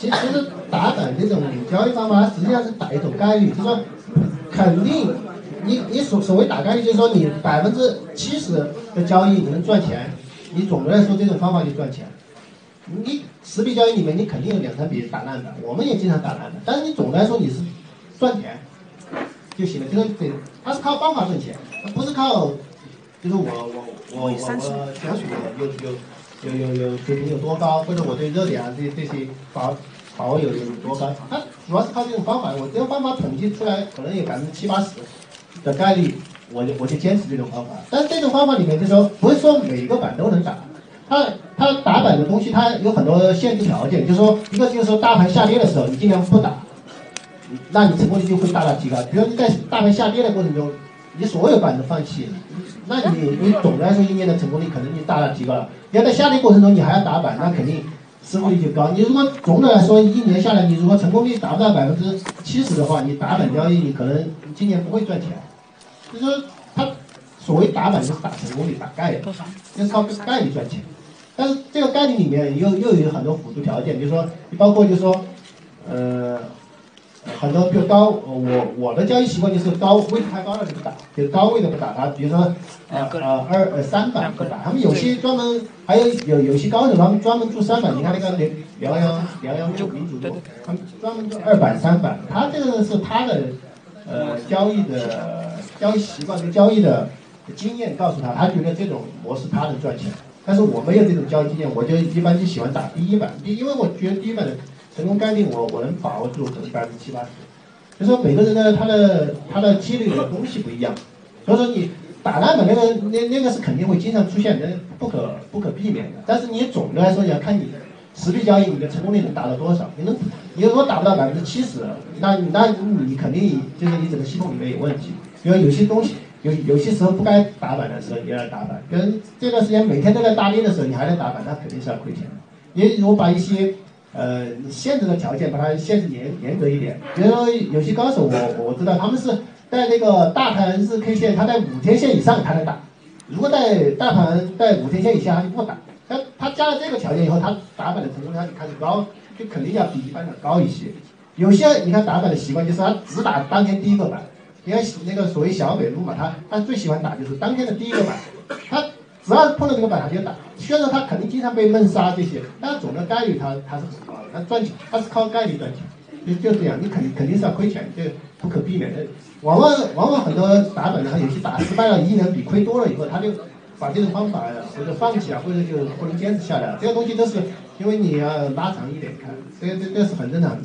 其实打板这种交易方法，它实际上是打一种概率，就是说肯定你你所所谓打概率，就是说你百分之七十的交易你能赚钱，你总的来说这种方法就赚钱。你十笔交易里面你肯定有两三笔打烂的，我们也经常打烂的，但是你总的来说你是赚钱就行了，就是得，它是靠方法赚钱，不是靠就是我我我我我想有有。有有有水平有多高，或者我对热点啊这这些把把握有有多高？它主要是靠这种方法，我这个方法统计出来可能有百分之七八十的概率，我就我就坚持这种方法。但是这种方法里面就是说不是说每一个板都能打，它它打板的东西它有很多限制条件，就是说一个就是说大盘下跌的时候你尽量不打，那你成功率就会大大提高。比如你在大盘下跌的过程中，你所有板都放弃。那你你总的来说一年的成功率可能就大大提高了。你要在下跌过程中你还要打板，那肯定失误率就高。你如果总的来说一年下来，你如果成功率达不到百分之七十的话，你打板交易你可能今年不会赚钱。就是说，他所谓打板就是打成功率、打概率，就是靠概率赚钱。但是这个概率里面又又有很多辅助条件，比如说你包括就是说，呃。很多比如高，我我的交易习惯就是高位太高了就不打，就高位的不打它。比如说呃呃二呃三板不打，他们有些专门还有有有些高手他们专门做三板。你看那个辽辽阳辽阳六民主路，他们专门做二板三板。他这个是他的呃交易的交易习惯跟交易的经验告诉他，他觉得这种模式他能赚钱。但是我没有这种交易经验，我就一般就喜欢打第一板，第因为我觉得第一板的。成功概率我我能把握住，可能百分之七八十。就说每个人的，他的他的几率的东西不一样，所以说你打烂的那个那那个是肯定会经常出现的，不可不可避免的。但是你总的来说，你要看你实币交易你的成功率能达到多少。你能你如果达不到百分之七十，那那你肯定就是你整个系统里面有问题。因为有些东西有有些时候不该打板的时候你要打板，跟这段时间每天都在大跌的时候你还在打板，那肯定是要亏钱的。你如果把一些呃，限制的条件把它限制严严格一点。比如说有些高手，我我知道他们是在那个大盘日 K 线，他在五天线以上他能打；如果在大盘在五天线以下，他就不打。他他加了这个条件以后，他打板的成功率就开始高，就肯定要比一般的高一些。有些你看打板的习惯就是他只打当天第一个板，你看那个所谓小北路嘛，他他最喜欢打就是当天的第一个板，这个板，他就打。虽然说他肯定经常被闷杀这些，但总的概率他他是很高的。他赚钱，他是靠概率赚钱，就就这样。你肯肯定是要亏钱，这不可避免的。往往往往很多打板的，他有些打失败了，一两笔亏多了以后，他就把这种方法或者放弃啊，或者就不能坚持下来。这个东西都是因为你要拉长一点看，这这这是很正常的。